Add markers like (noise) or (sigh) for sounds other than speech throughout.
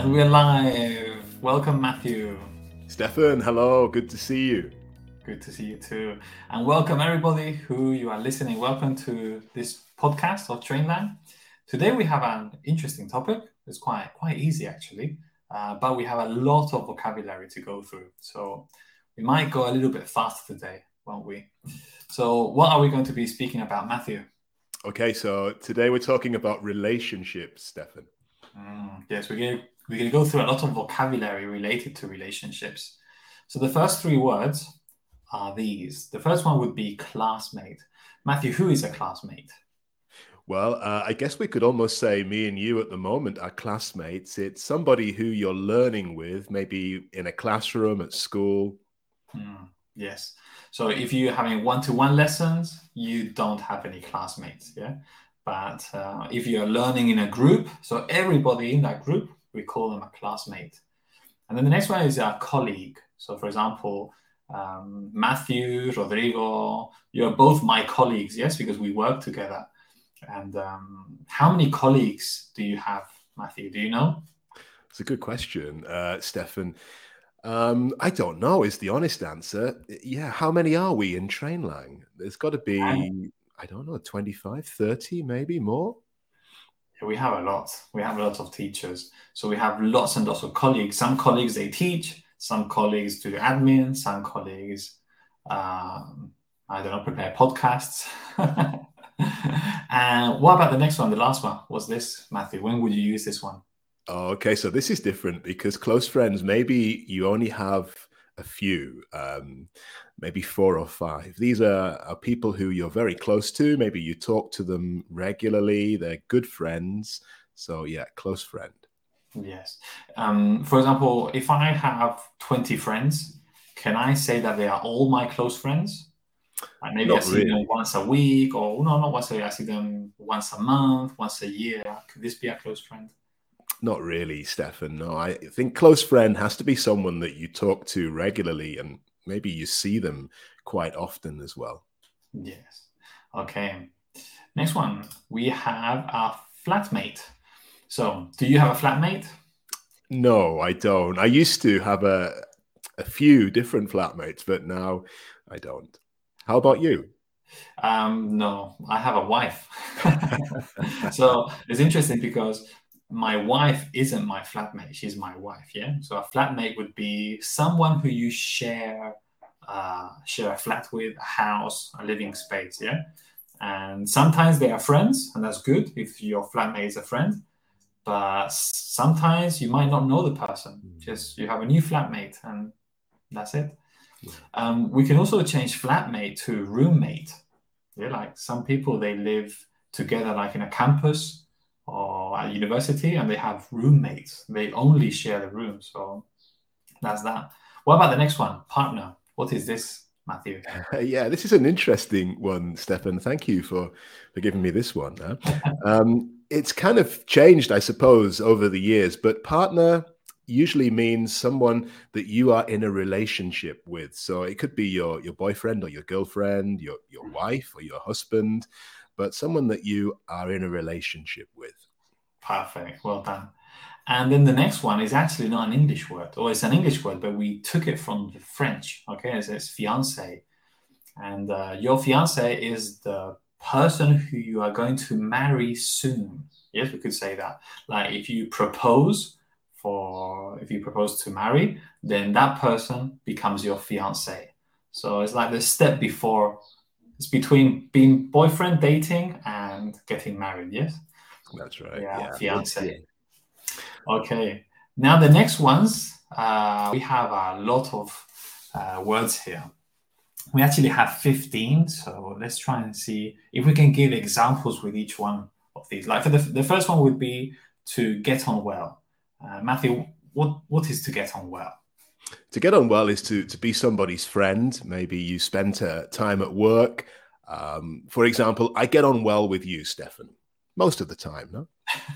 And we're live. Welcome, Matthew. Stefan, hello. Good to see you. Good to see you too. And welcome, everybody who you are listening. Welcome to this podcast of Trainlang. Today we have an interesting topic. It's quite quite easy actually, uh, but we have a lot of vocabulary to go through. So we might go a little bit faster today, won't we? So what are we going to be speaking about, Matthew? Okay, so today we're talking about relationships, Stefan. Mm, yes, we're we're going to go through a lot of vocabulary related to relationships. So the first three words are these. The first one would be classmate. Matthew, who is a classmate? Well, uh, I guess we could almost say me and you at the moment are classmates. It's somebody who you're learning with, maybe in a classroom at school. Mm, yes. So if you're having one-to-one lessons, you don't have any classmates, yeah. But uh, if you're learning in a group, so everybody in that group, we call them a classmate. And then the next one is a colleague. So for example, um, Matthew, Rodrigo, you're both my colleagues, yes, because we work together. And um, how many colleagues do you have, Matthew? Do you know? It's a good question, uh, Stefan. Um, I don't know is the honest answer. Yeah, how many are we in Trainlang? There's got to be, I don't know, 25, 30, maybe more. We have a lot. We have a lot of teachers. So we have lots and lots of colleagues. Some colleagues, they teach. Some colleagues do admin. Some colleagues, um, I don't know, prepare podcasts. (laughs) and what about the next one? The last one was this, Matthew. When would you use this one? Okay. So this is different because close friends, maybe you only have a few, um, maybe four or five. These are, are people who you're very close to. Maybe you talk to them regularly. They're good friends. So, yeah, close friend. Yes. Um, for example, if I have 20 friends, can I say that they are all my close friends? Like maybe not I see really. them once a week, or no, not once a week. I see them once a month, once a year. Could this be a close friend? Not really, Stefan. No, I think close friend has to be someone that you talk to regularly and maybe you see them quite often as well. Yes. Okay. Next one, we have a flatmate. So, do you have a flatmate? No, I don't. I used to have a a few different flatmates, but now I don't. How about you? Um, no, I have a wife. (laughs) so it's interesting because my wife isn't my flatmate she's my wife yeah? So a flatmate would be someone who you share uh, share a flat with a house a living space yeah? And sometimes they are friends and that's good if your flatmate is a friend but sometimes you might not know the person mm. just you have a new flatmate and that's it. Um, we can also change flatmate to roommate yeah? Like some people they live together like in a campus at university and they have roommates. They only share the room. So that's that. What about the next one? Partner. What is this, Matthew? (laughs) yeah, this is an interesting one, Stefan. Thank you for, for giving me this one. (laughs) um, it's kind of changed, I suppose, over the years, but partner usually means someone that you are in a relationship with. So it could be your your boyfriend or your girlfriend, your your wife or your husband but someone that you are in a relationship with. Perfect. Well done. And then the next one is actually not an English word, or it's an English word, but we took it from the French. Okay, it says fiance. And uh, your fiance is the person who you are going to marry soon. Yes, we could say that. Like if you propose for, if you propose to marry, then that person becomes your fiance. So it's like the step before it's between being boyfriend dating and getting married. Yes, that's right. Yeah, yeah. fiance. Okay. Now the next ones, uh, we have a lot of uh, words here. We actually have 15, so let's try and see if we can give examples with each one of these. Like for the, the first one would be to get on well. Uh, Matthew, what, what is to get on well? to get on well is to to be somebody's friend. Maybe you spent uh, time at work. Um, for example, I get on well with you, Stefan, most of the time. No.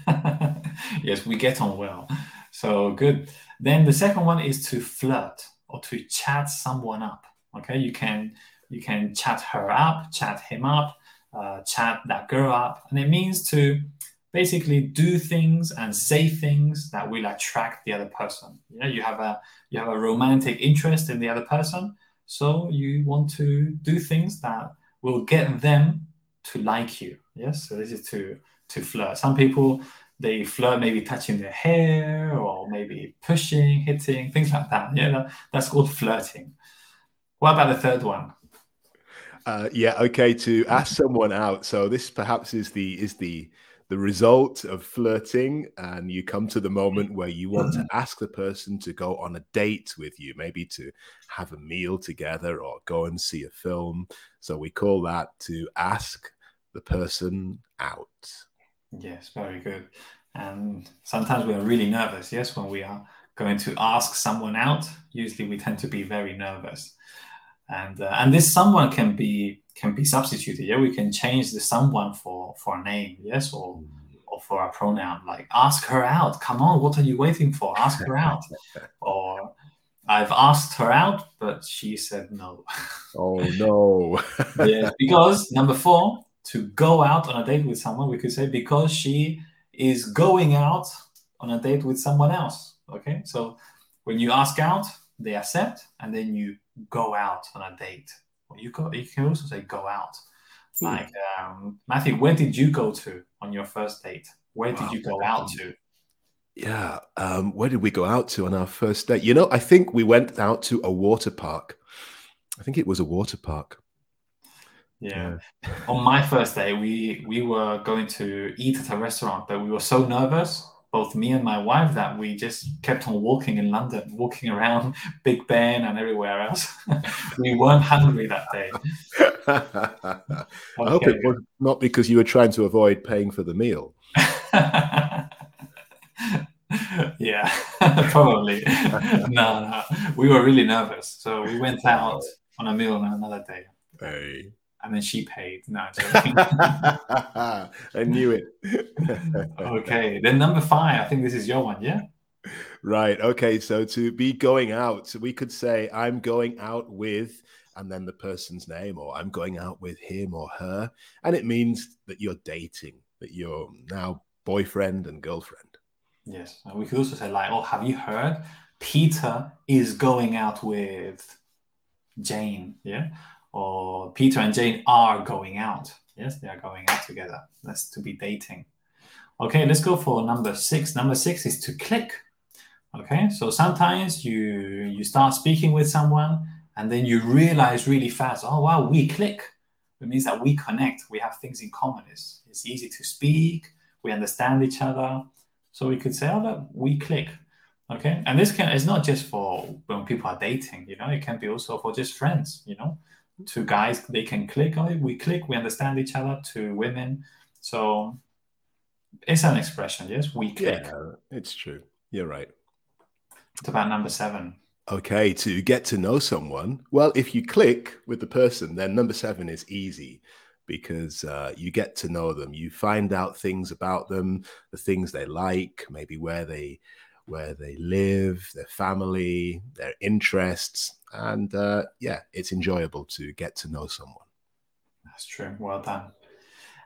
(laughs) yes, we get on well. So good. Then the second one is to flirt or to chat someone up. Okay, you can you can chat her up, chat him up, uh, chat that girl up, and it means to basically do things and say things that will attract the other person. Yeah, you have a you have a romantic interest in the other person, so you want to do things that will get them to like you. Yes, so this is to to flirt. Some people they flirt maybe touching their hair or maybe pushing, hitting, things like that. Yeah, that, that's called flirting. What about the third one? Uh, yeah, okay. To ask someone out. So this perhaps is the is the the result of flirting, and you come to the moment where you want to ask the person to go on a date with you, maybe to have a meal together or go and see a film. So we call that to ask the person out. Yes, very good. And sometimes we are really nervous, yes, when we are going to ask someone out. Usually we tend to be very nervous. And uh, and this someone can be can be substituted. Yeah, we can change the someone for for a name, yes, or or for a pronoun like ask her out. Come on, what are you waiting for? Ask her out. (laughs) or I've asked her out, but she said no. Oh no. (laughs) yeah, because number four, to go out on a date with someone, we could say because she is going out on a date with someone else. Okay, so when you ask out, they accept, and then you go out on a date. Or you go, you can also say go out. Hmm. Like um, Matthew, where did you go to on your first date? Where did you go out to? Yeah, um, where did we go out to on our first date? You know, I think we went out to a water park. I think it was a water park. Yeah. yeah. On my first day, we we were going to eat at a restaurant, but we were so nervous, both me and my wife, that we just kept on walking in London, walking around (laughs) Big Ben and everywhere else. (laughs) we weren't hungry that day. okay. (laughs) I hope it was not because you were trying to avoid paying for the meal. yeah, probably. no, no, we were really nervous, so we went out on a meal on another day. Hey and then she paid. No, (laughs) I knew it. (laughs) okay, then number five. I think this is your one. Yeah. Right. Okay. So to be going out, so we could say, "I'm going out with," and then the person's name, or "I'm going out with him or her," and it means that you're dating, that you're now boyfriend and girlfriend. Yes, and we could also say, like, "Oh, have you heard? Peter is going out with Jane." Yeah or Peter and Jane are going out. Yes, they are going out together. That's to be dating. Okay, let's go for number six. Number six is to click. Okay, so sometimes you you start speaking with someone and then you realize really fast, oh wow, we click. It means that we connect. We have things in common. It's, it's easy to speak. We understand each other. So we could say, oh look, we click. Okay, and this can it's not just for when people are dating. You know, it can be also for just friends. You know, to guys they can click on it. We click we understand each other to women. So it's an expression yes we click. yeah it's true. You're right. It's about number seven. Okay to get to know someone well if you click with the person then number seven is easy because uh, you get to know them. You find out things about them the things they like maybe where they where they live their family their interests and uh, yeah, it's enjoyable to get to know someone. That's true. Well done.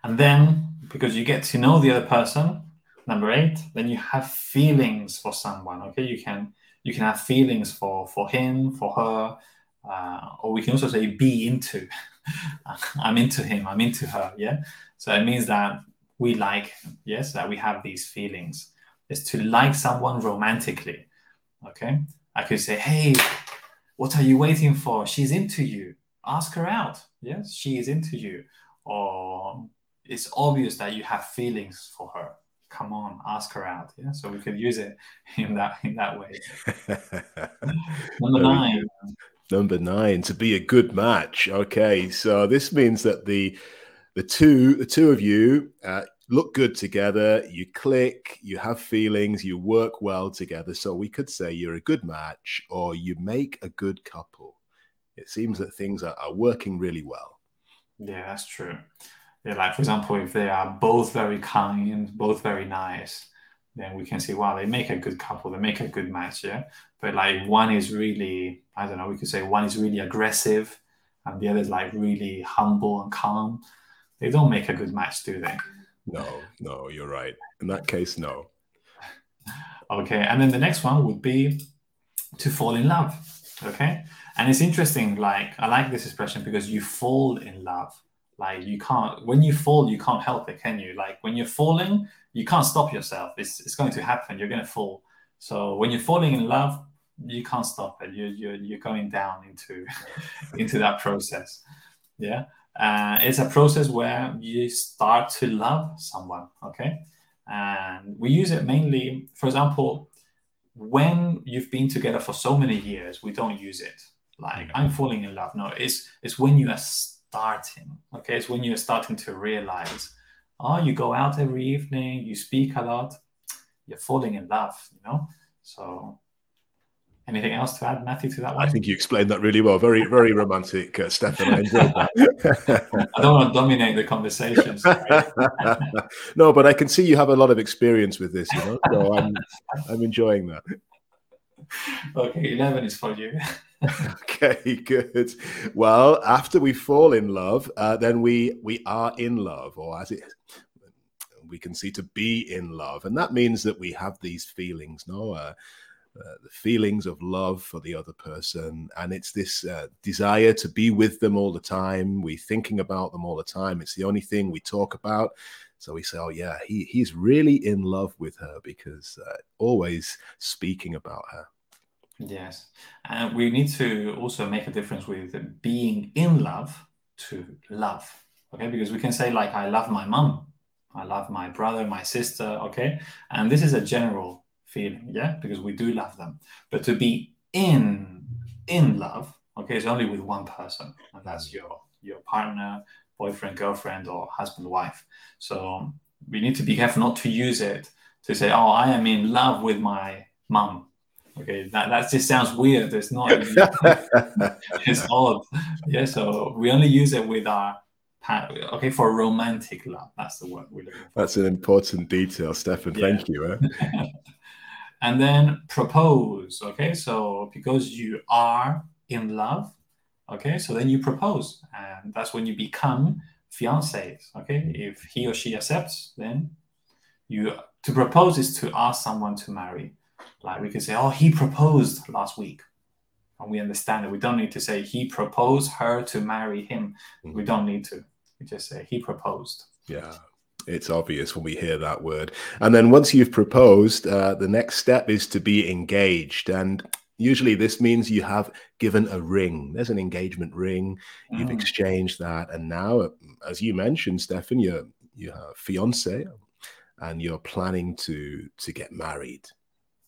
And then because you get to know the other person, number eight, then you have feelings for someone. Okay, you can you can have feelings for for him, for her, uh, or we can also say be into. (laughs) I'm into him. I'm into her. Yeah. So it means that we like yes that we have these feelings. Is to like someone romantically. Okay. I could say, hey, what are you waiting for? She's into you. Ask her out. Yes, she is into you. Or it's obvious that you have feelings for her. Come on, ask her out. Yeah, so we could use it in that in that way. (laughs) Number nine. Number nine to be a good match. Okay, so this means that the the two the two of you uh, look good together, you click, you have feelings, you work well together. So we could say you're a good match or you make a good couple. It seems that things are, are working really well. Yeah, that's true. Yeah, like for example, if they are both very kind, both very nice, then we can say, wow, they make a good couple, they make a good match, yeah. But like one is really, I don't know, we could say one is really aggressive and the other is like really humble and calm. They don't make a good match, do they? No, no, you're right. In that case, no. Okay, and then the next one would be to fall in love. Okay, and it's interesting. Like I like this expression because you fall in love. Like you can't when you fall, you can't help it, can you? Like when you're falling, you can't stop yourself. It's it's going to happen. You're going to fall. So when you're falling in love, you can't stop it. You're you're, you're going down into (laughs) into that process. Yeah, uh, it's a process where you start to love someone. Okay, and we use it mainly, for example, when you've been together for so many years, we don't use it. Like I'm falling in love. No, it's it's when you are starting. Okay, it's when you're starting to realize, oh, you go out every evening, you speak a lot, you're falling in love. You know, so Anything else to add, Matthew, to that one? I think you explained that really well. Very, very romantic, uh, Stefan. I enjoyed that. (laughs) I don't want to dominate the conversation. (laughs) no, but I can see you have a lot of experience with this, you know. So I'm, (laughs) I'm enjoying that. Okay, eleven is for you. okay, good. Well, after we fall in love, uh, then we we are in love, or as it we can see to be in love, and that means that we have these feelings, no. Uh, uh, the feelings of love for the other person. And it's this uh, desire to be with them all the time. We're thinking about them all the time. It's the only thing we talk about. So we say oh yeah he, he's really in love with her because uh, always speaking about her. Yes. And we need to also make a difference with being in love to love okay? Because we can say like i love my mom i love my brother my sister okay? And this is a general feeling, yeah, because we do love them. But to be in in love, okay, it's only with one person, and that's your your partner, boyfriend, girlfriend, or husband, wife. So we need to be careful not to use it to say, "Oh, I am in love with my mom." Okay, that, that just sounds weird. It's not. (laughs) it's odd. Yeah. So we only use it with our okay for romantic love that's the word we're looking for that's an important detail stefan yeah. thank you eh? (laughs) and then propose okay? So because you are in love okay? So then you propose and that's when you become fiancés okay? If he or she accepts then you to propose is to ask someone to marry. Like we could say oh he proposed last week. And we understand it we don't need to say he proposed her to marry him. Mm-hmm. we don't need to. We just say he proposed. Yeah it's obvious when we hear that word. And then once you've proposed, uh, the next step is to be engaged. And usually this means you have given a ring. There's an engagement ring. You've mm. exchanged that. And now, as you mentioned, Stefan, you're, you have fiance and you're planning to to get married.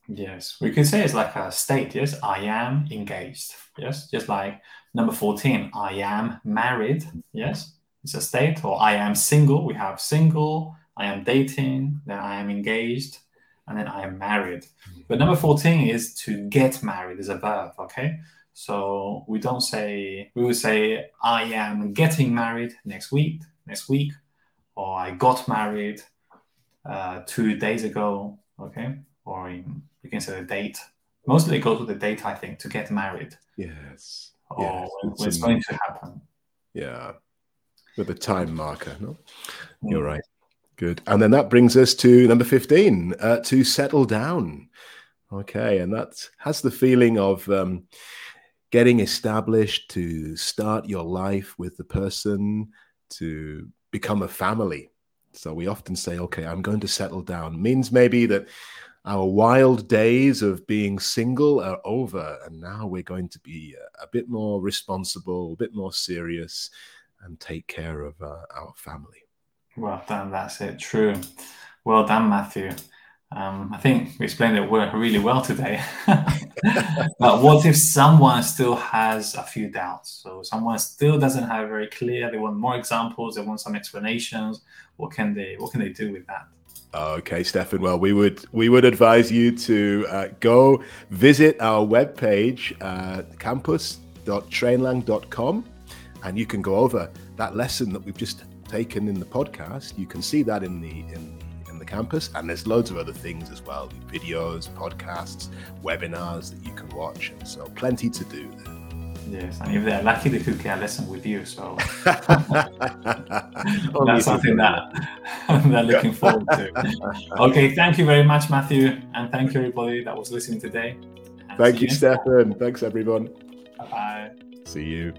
Yes, we can say it's like a state. Yes, I am engaged. Yes, just like number 14, I am married. Yes, it's a state, or I am single. We have single, I am dating, then I am engaged, and then I am married. Mm-hmm. But number 14 is to get married is a verb, okay? So we don't say, we would say, I am getting married next week, next week, or I got married uh, two days ago, okay? Or in, you can say the date. Mostly it goes with the date, I think, to get married. Yes. Or yes. when, when it's going to happen. Yeah with a time marker. No, you're right. Good. And then that brings us to number 15 uh, to settle down. Okay. And that has the feeling of um, getting established to start your life with the person, to become a family. So we often say, okay, I'm going to settle down. Means maybe that our wild days of being single are over. And now we're going to be a, a bit more responsible, a bit more serious and take care of uh, our family. Well done. That's it. True. Well done, Matthew. Um, I think we explained it really well today. (laughs) but what if someone still has a few doubts? So someone still doesn't have very clear. They want more examples. They want some explanations. What can they What can they do with that? Okay, Stefan. Well, we would we would advise you to uh, go visit our webpage, uh, campus.trainlang.com and you can go over that lesson that we've just taken in the podcast. You can see that in the in in the campus, and there's loads of other things as well: videos, podcasts, webinars that you can watch, and so plenty to do there. Yes, and if they're lucky, they could get a lesson with you. So (laughs) that's something that (laughs) they're looking forward to. (laughs) Okay, thank you very much, Matthew, and thank you everybody that was listening today. And thank you, Stefan. Thanks everyone. Bye bye. See you.